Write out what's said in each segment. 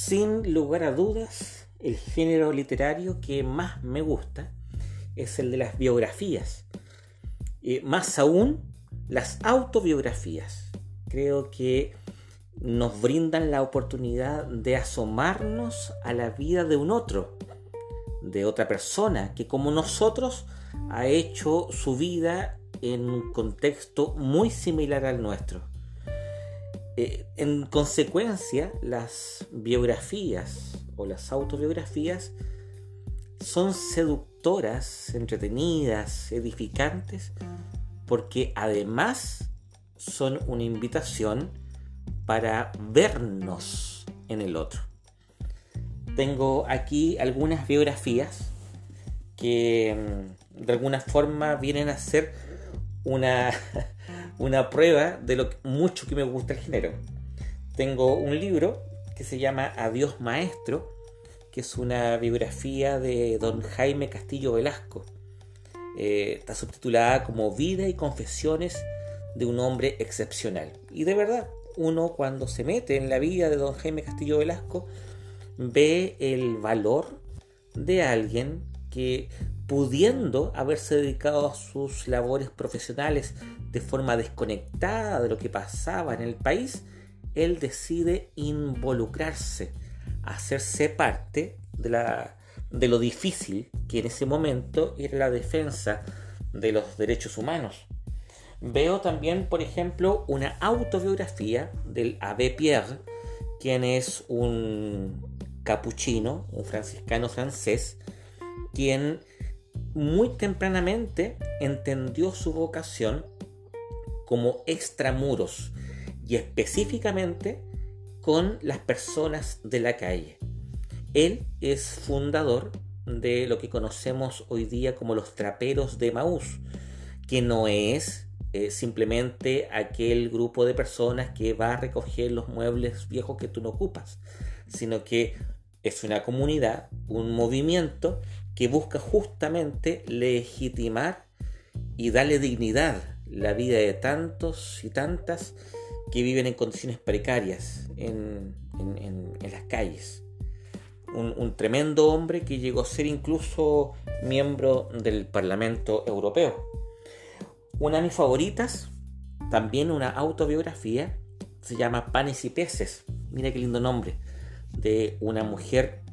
Sin lugar a dudas, el género literario que más me gusta es el de las biografías. y más aún, las autobiografías. Creo que nos brindan la oportunidad de asomarnos a la vida de un otro, de otra persona, que como nosotros ha hecho su vida en un contexto muy similar al nuestro. Eh, en consecuencia, las biografías o las autobiografías son seductoras, entretenidas, edificantes, porque además son una invitación para vernos en el otro. Tengo aquí algunas biografías que mm, de alguna forma vienen a ser una, una prueba de lo mucho que me gusta el género. Tengo un libro que se llama Adiós Maestro, que es una biografía de don Jaime Castillo Velasco. Eh, está subtitulada como Vida y Confesiones de un hombre excepcional. Y de verdad, uno cuando se mete en la vida de don Jaime Castillo Velasco, ve el valor de alguien que pudiendo haberse dedicado a sus labores profesionales de forma desconectada de lo que pasaba en el país, él decide involucrarse, hacerse parte de, la, de lo difícil que en ese momento era la defensa de los derechos humanos. Veo también, por ejemplo, una autobiografía del Abbé Pierre, quien es un capuchino, un franciscano francés, quien muy tempranamente entendió su vocación como extramuros y específicamente con las personas de la calle. Él es fundador de lo que conocemos hoy día como los traperos de Maús, que no es eh, simplemente aquel grupo de personas que va a recoger los muebles viejos que tú no ocupas, sino que es una comunidad, un movimiento que busca justamente legitimar y darle dignidad la vida de tantos y tantas que viven en condiciones precarias en, las calles. Un, tremendo hombre que llegó a ser incluso miembro del Parlamento Europeo. Una de mis favoritas, también una autobiografía, se llama Panes y Peces. Mira qué lindo nombre. De una mujer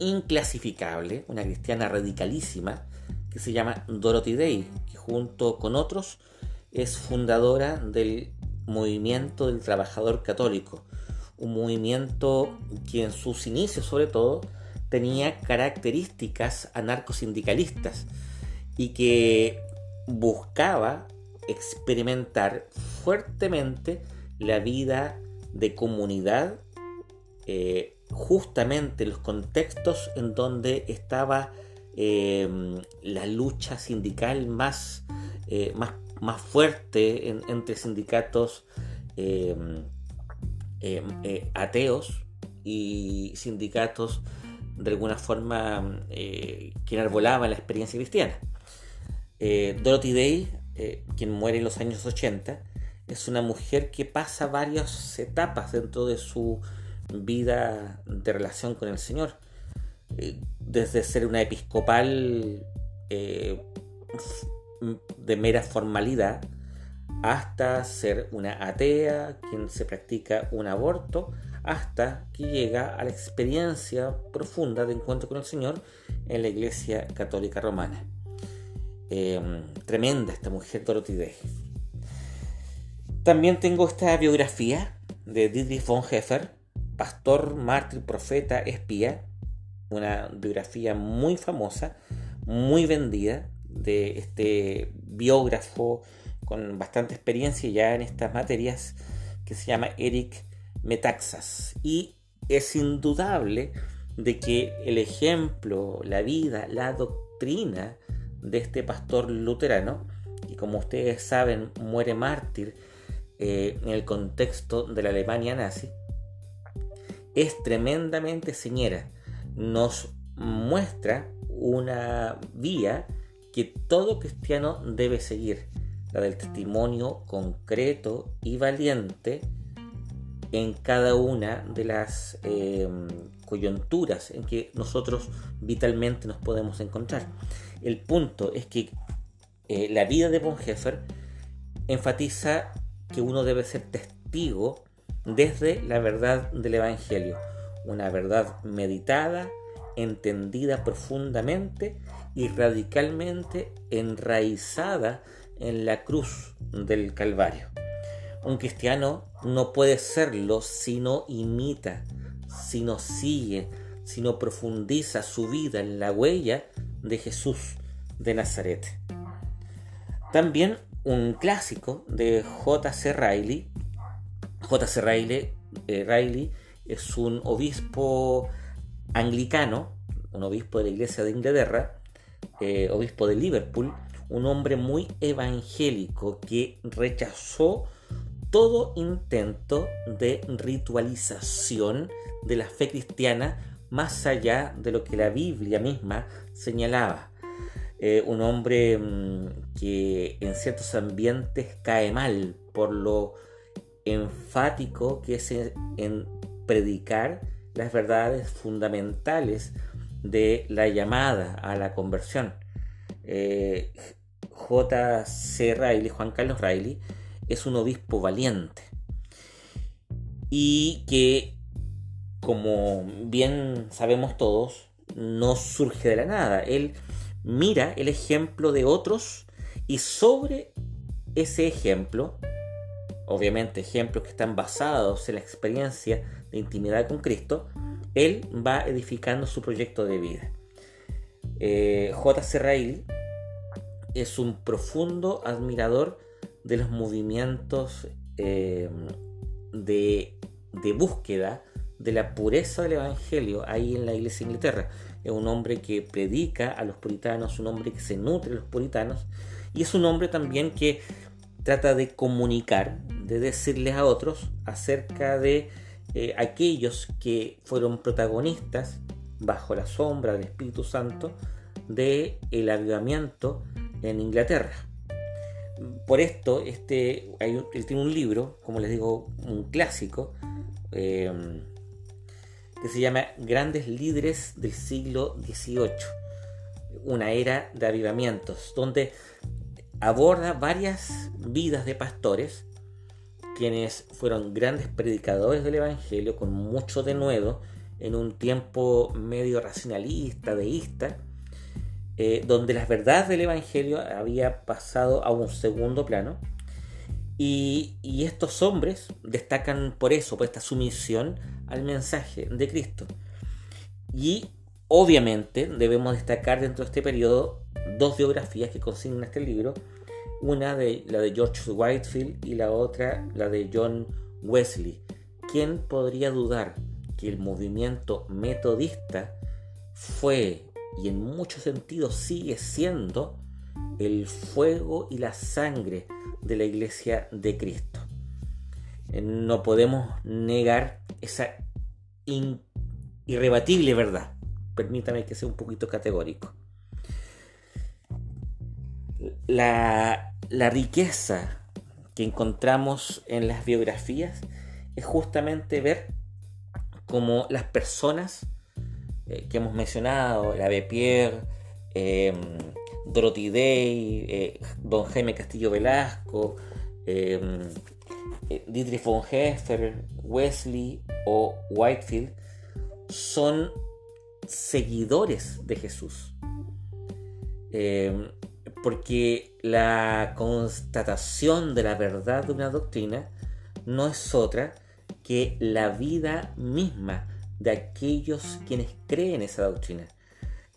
inclasificable, una cristiana radicalísima, que se llama Dorothy Day, que junto con otros es fundadora del movimiento del trabajador católico, un movimiento que en sus inicios sobre todo tenía características anarcosindicalistas y que buscaba experimentar fuertemente la vida de comunidad eh, justamente los contextos en donde estaba em, la lucha sindical más, eh, más, más fuerte entre sindicatos eh, ateos y sindicatos de alguna forma eh, que enarbolaban la experiencia cristiana. Dorothy Day, quien muere en los años 80, es una mujer que pasa varias etapas dentro de su vida de relación con el Señor. Eh, desde ser una episcopal eh, de mera formalidad hasta ser una atea, quien se practica un aborto, hasta que llega a la experiencia profunda de encuentro con el Señor en la Iglesia Católica Romana. Em, tremenda esta mujer Dorothy Day. También tengo esta biografía de Dietrich von Heffer, pastor, mártir, profeta, espía, una biografía muy famosa, muy vendida de este biógrafo con bastante experiencia ya en estas materias que se llama Eric Metaxas. Y es indudable de que el ejemplo, la vida, la doctrina de este pastor luterano, y como ustedes saben muere mártir eh, en el contexto de la Alemania nazi, es tremendamente señera. Nos muestra una vía que todo cristiano debe seguir, la del testimonio concreto y valiente en cada una de las em, coyunturas en que nosotros vitalmente nos podemos encontrar. El punto es que eh, la vida de Bonhoeffer enfatiza que uno debe ser testigo desde la verdad del Evangelio, una verdad meditada, entendida profundamente y radicalmente enraizada en la cruz del Calvario. Un cristiano no puede serlo si no imita, si no sigue, si no profundiza su vida en la huella de Jesús de Nazaret. También un clásico de J.C. Riley. J.C. Riley, eh, Riley es un obispo anglicano, un obispo de la iglesia de Inglaterra, eh, obispo de Liverpool, un hombre muy evangélico que rechazó todo intento de ritualización de la fe cristiana más allá de lo que la Biblia misma señalaba. Eh, un hombre mm, que en ciertos ambientes cae mal por lo enfático que es en predicar las verdades fundamentales de la llamada a la conversión. Eh, J.C. Riley, Juan Carlos Riley, es un obispo valiente y que, como bien sabemos todos, no surge de la nada. Él mira el ejemplo de otros y sobre ese ejemplo, obviamente ejemplos que están basados en la experiencia de intimidad con Cristo, él va edificando su proyecto de vida. Eh, J.C. Es un profundo admirador de los movimientos eh, de, de, búsqueda de la pureza del Evangelio ahí en la iglesia de Inglaterra. Es un hombre que predica a los puritanos, un hombre que se nutre de los puritanos y es un hombre también que trata de comunicar, de decirles a otros acerca de eh, aquellos que fueron protagonistas bajo la sombra del Espíritu Santo del el avivamiento en Inglaterra. Por esto, este, él tiene un libro, como les digo, un clásico, em, que se llama Grandes Líderes del siglo XVIII, una era de avivamientos, donde aborda varias vidas de pastores, quienes fueron grandes predicadores del Evangelio con mucho denuedo en un tiempo medio racionalista, deísta, eh, donde las verdades del Evangelio había pasado a un segundo plano. Y, estos hombres destacan por eso, por esta sumisión al mensaje de Cristo. Y obviamente debemos destacar dentro de este periodo dos biografías que consignan este libro. Una de la de George Whitefield y la otra la de John Wesley. ¿Quién podría dudar que el movimiento metodista fue y en muchos sentidos sigue siendo el fuego y la sangre de la iglesia de Cristo. Eh, no podemos negar esa irrebatible verdad. Permítame que sea un poquito categórico. La, la riqueza que encontramos en las biografías es justamente ver cómo las personas eh, que hemos mencionado, la de Pierre, em, Dorothy Day, eh, Don Jaime Castillo Velasco, em, eh, Dietrich von Heffer, Wesley o Whitefield, son seguidores de Jesús. Em, porque la constatación de la verdad de una doctrina no es otra que la vida misma de aquellos quienes creen esa doctrina.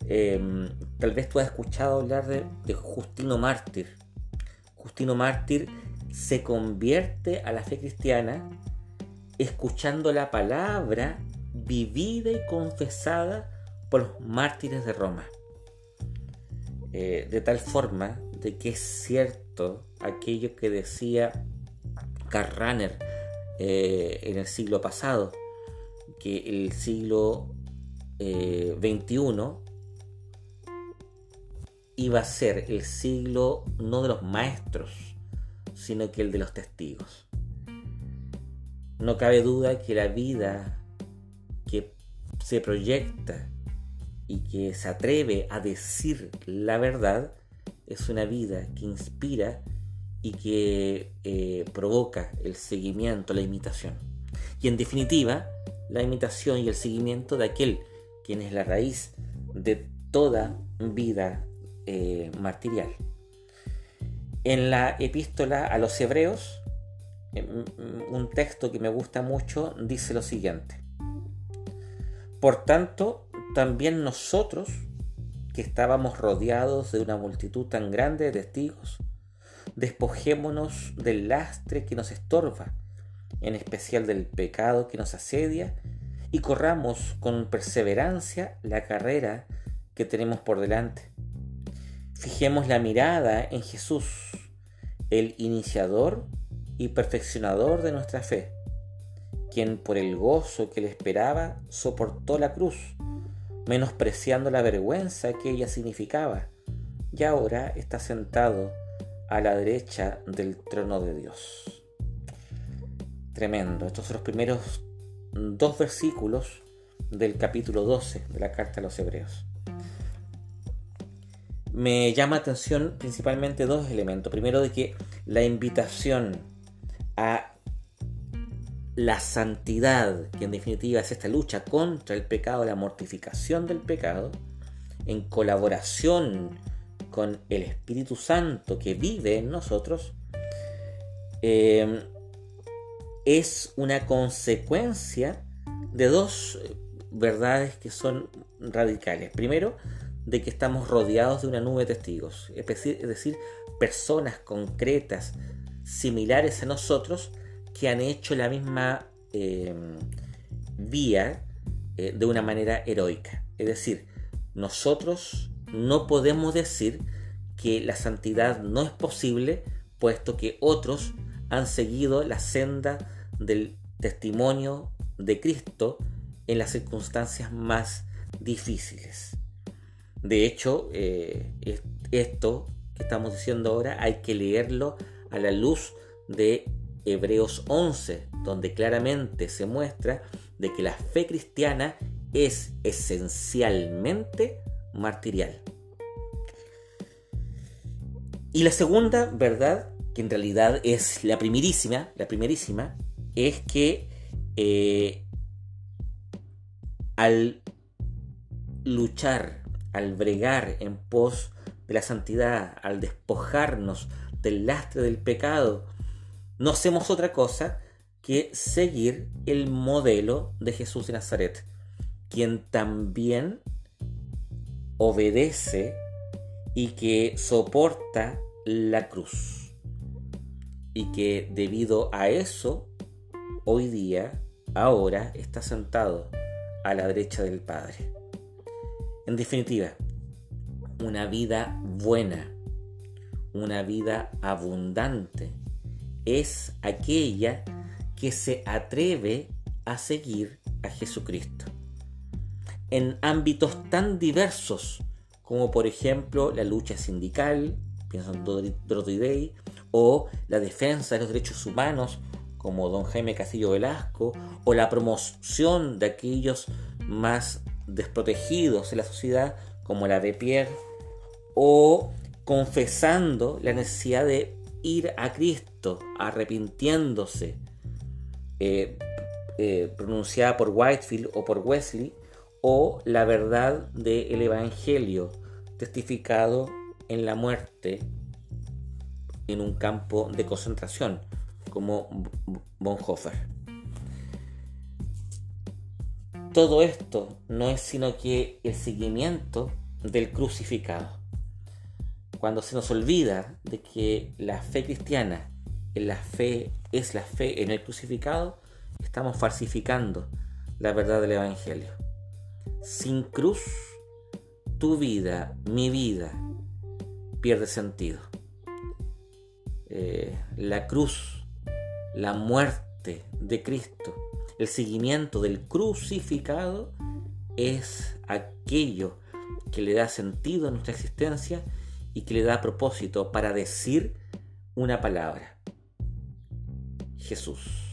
Em, tal vez tú has escuchado hablar de, Justino Mártir. Justino Mártir se convierte a la fe cristiana escuchando la palabra vivida y confesada por los mártires de Roma. Eh, de tal forma de que es cierto aquello que decía Karl eh, en el siglo pasado, que el siglo XXI eh, iba a ser el siglo no de los maestros, sino que el de los testigos. no cabe duda que la vida que se proyecta y que se atreve a decir la verdad es una vida que inspira y que eh, provoca el seguimiento, la imitación. Y en definitiva, la imitación y el seguimiento de aquel quien es la raíz de toda vida eh, martirial. En la epístola a los hebreos, un texto que me gusta mucho dice lo siguiente. Por tanto, también nosotros, que estábamos rodeados de una multitud tan grande de testigos, despojémonos del lastre que nos estorba, en especial del pecado que nos asedia, y corramos con perseverancia la carrera que tenemos por delante. Fijemos la mirada en Jesús, el iniciador y perfeccionador de nuestra fe, quien por el gozo que le esperaba soportó la cruz, menospreciando la vergüenza que ella significaba, y ahora está sentado a la derecha del trono de Dios. Tremendo. Estos son los primeros dos versículos del capítulo 12 de la carta a los Hebreos. Me llama atención principalmente dos elementos. Primero de que la invitación a la santidad, que en definitiva es esta lucha contra el pecado, la mortificación del pecado, en colaboración con el Espíritu Santo que vive en nosotros, eh, es una consecuencia de dos verdades que son radicales. Primero, de que estamos rodeados de una nube de testigos, es decir, personas concretas, similares a nosotros, que han hecho la misma eh, vía eh, de una manera heroica. Es decir, nosotros no podemos decir que la santidad no es posible, puesto que otros han seguido la senda del testimonio de Cristo en las circunstancias más difíciles. De hecho, eh, esto que estamos diciendo ahora hay que leerlo a la luz de Hebreos 11, donde claramente se muestra de que la fe cristiana es esencialmente martirial. Y la segunda verdad, que en realidad es la primerísima, la primerísima, es que eh, al luchar, al bregar en pos de la santidad, al despojarnos del lastre del pecado, no hacemos otra cosa que seguir el modelo de Jesús de Nazaret, quien también obedece y que soporta la cruz. Y que debido a eso, hoy día, ahora, está sentado a la derecha del Padre. En definitiva, una vida buena, una vida abundante, es aquella que se atreve a seguir a Jesucristo. En ámbitos tan diversos como por ejemplo la lucha sindical, pienso en Dorothy Day, o la defensa de los derechos humanos, como don Jaime Castillo Velasco, o la promoción de aquellos más desprotegidos en la sociedad, como la de Pierre, o confesando la necesidad de ir a Cristo, arrepintiéndose, eh, eh, pronunciada por Whitefield o por Wesley, o la verdad del Evangelio testificado en la muerte en un campo de concentración, como Bonhoeffer. Todo esto no es sino que el seguimiento del crucificado. Cuando se nos olvida de que la fe cristiana la fe es la fe en el crucificado, estamos falsificando la verdad del Evangelio. Sin cruz, tu vida, mi vida, pierde sentido. Eh, la cruz, la muerte de Cristo, el seguimiento del crucificado es aquello que le da sentido a nuestra existencia y que le da propósito para decir una palabra. Jesús.